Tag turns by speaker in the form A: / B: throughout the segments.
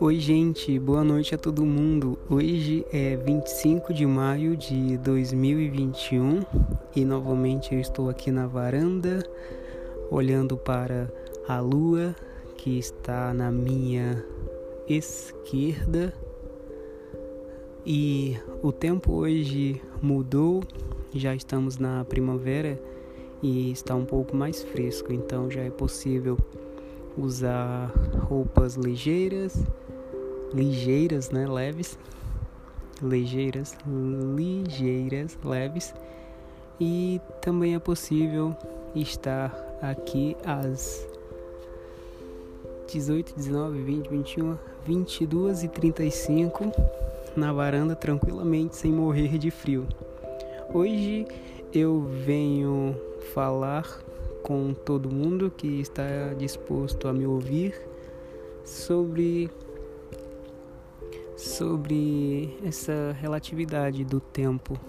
A: Oi, gente, boa noite a todo mundo. Hoje é 25 de maio de 2021 e novamente eu estou aqui na varanda olhando para a lua que está na minha esquerda. E o tempo hoje mudou, já estamos na primavera e está um pouco mais fresco, então já é possível usar roupas ligeiras ligeiras, né, leves, ligeiras, ligeiras, leves. E também é possível estar aqui às 18, 19, 20, 21, 22 e 35 na varanda tranquilamente sem morrer de frio. Hoje eu venho falar com todo mundo que está disposto a me ouvir sobre sobre essa relatividade do tempo.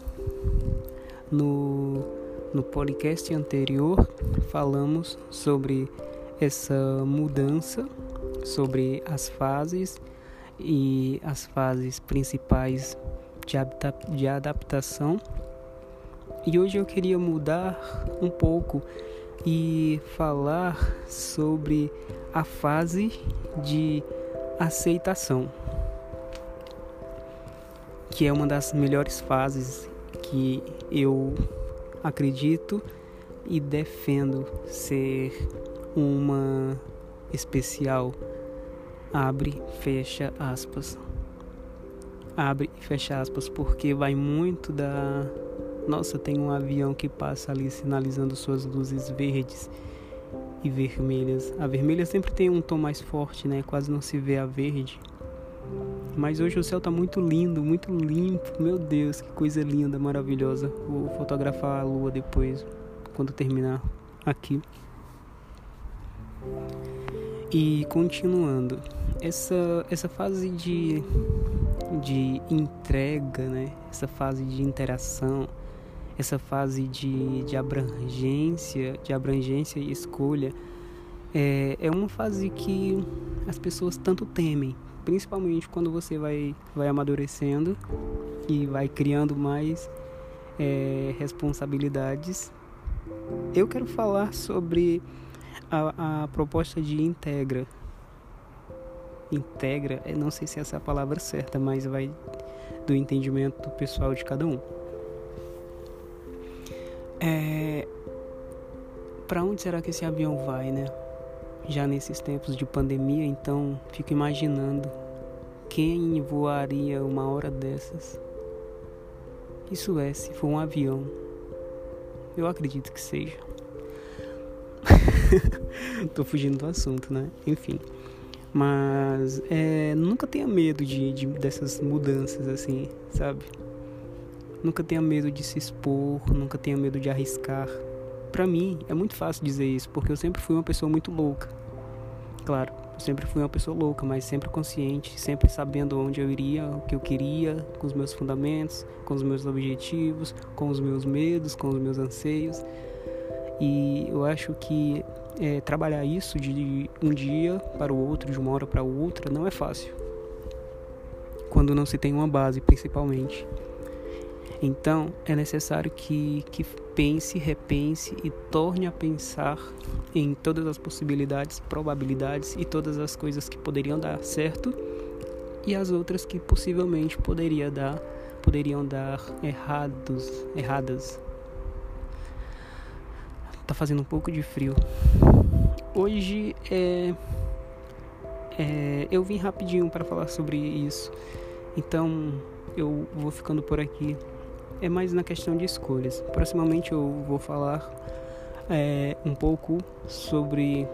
A: No, no podcast anterior, falamos sobre essa mudança, sobre as fases e as fases principais de, de adaptação. E hoje eu queria mudar um pouco e falar sobre a fase de aceitação que é uma das melhores fases que eu acredito e defendo ser uma especial. Abre, fecha aspas. Abre e fecha aspas, porque vai muito da. Nossa, tem um avião que passa ali sinalizando suas luzes verdes e vermelhas. A vermelha sempre tem um tom mais forte, né? Quase não se vê a verde. Mas hoje o céu está muito lindo, muito limpo. Meu Deus, que coisa linda, maravilhosa. Vou fotografar a lua depois, quando terminar aqui. E continuando, essa, essa fase de, de entrega, né? essa fase de interação, essa fase de, de abrangência, de abrangência e escolha, é, é uma fase que as pessoas tanto temem, principalmente quando você vai, vai amadurecendo e vai criando mais é, responsabilidades. Eu quero falar sobre a, a proposta de Integra. Integra, não sei se essa é a palavra certa, mas vai do entendimento pessoal de cada um. É, para onde será que esse avião vai, né? já nesses tempos de pandemia, então fico imaginando quem voaria uma hora dessas. Isso é, se for um avião. Eu acredito que seja. Tô fugindo do assunto, né? Enfim. Mas é, nunca tenha medo de, de, dessas mudanças assim, sabe? Nunca tenha medo de se expor, nunca tenha medo de arriscar para mim é muito fácil dizer isso, porque eu sempre fui uma pessoa muito louca. Claro, eu sempre fui uma pessoa louca, mas sempre consciente, sempre sabendo onde eu iria, o que eu queria, com os meus fundamentos, com os meus objetivos, com os meus medos, com os meus anseios. E eu acho que é, trabalhar isso de um dia para o outro, de uma hora para outra, não é fácil. Quando não se tem uma base, principalmente. Então, é necessário que, que pense, repense e torne a pensar em todas as possibilidades, probabilidades e todas as coisas que poderiam dar certo e as outras que possivelmente poderia dar, poderiam dar errados, erradas. Tá fazendo um pouco de frio. Hoje é, é eu vim rapidinho para falar sobre isso. Então, eu vou ficando por aqui é mais na questão de escolhas. Proximamente eu vou falar é, um pouco sobre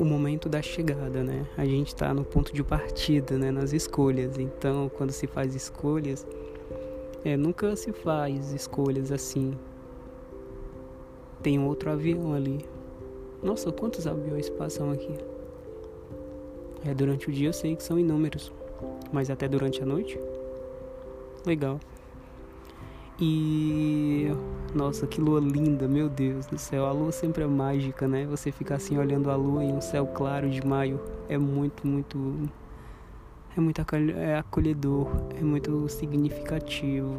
A: o momento da chegada, né? A gente está no ponto de partida, né? Nas escolhas. Então, quando se faz escolhas, é, nunca se faz escolhas assim. Tem outro avião ali. Nossa, quantos aviões passam aqui? É, durante o dia eu sei que são inúmeros, mas até durante a noite legal. E nossa, que lua linda, meu Deus do céu. A lua sempre é mágica, né? Você ficar assim olhando a lua em um céu claro de maio é muito, muito é muito é acolhedor, é muito significativo.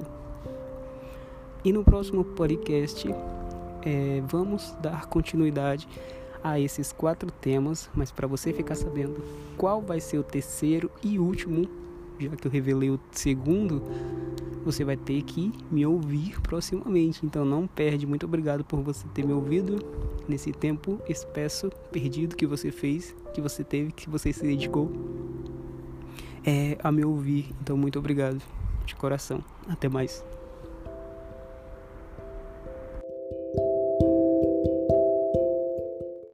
A: E no próximo podcast é, vamos dar continuidade a esses quatro temas, mas para você ficar sabendo qual vai ser o terceiro e último, já que eu revelei o segundo, você vai ter que me ouvir proximamente. Então não perde. Muito obrigado por você ter me ouvido nesse tempo espesso, perdido que você fez, que você teve, que você se dedicou é, a me ouvir. Então muito obrigado de coração. Até mais.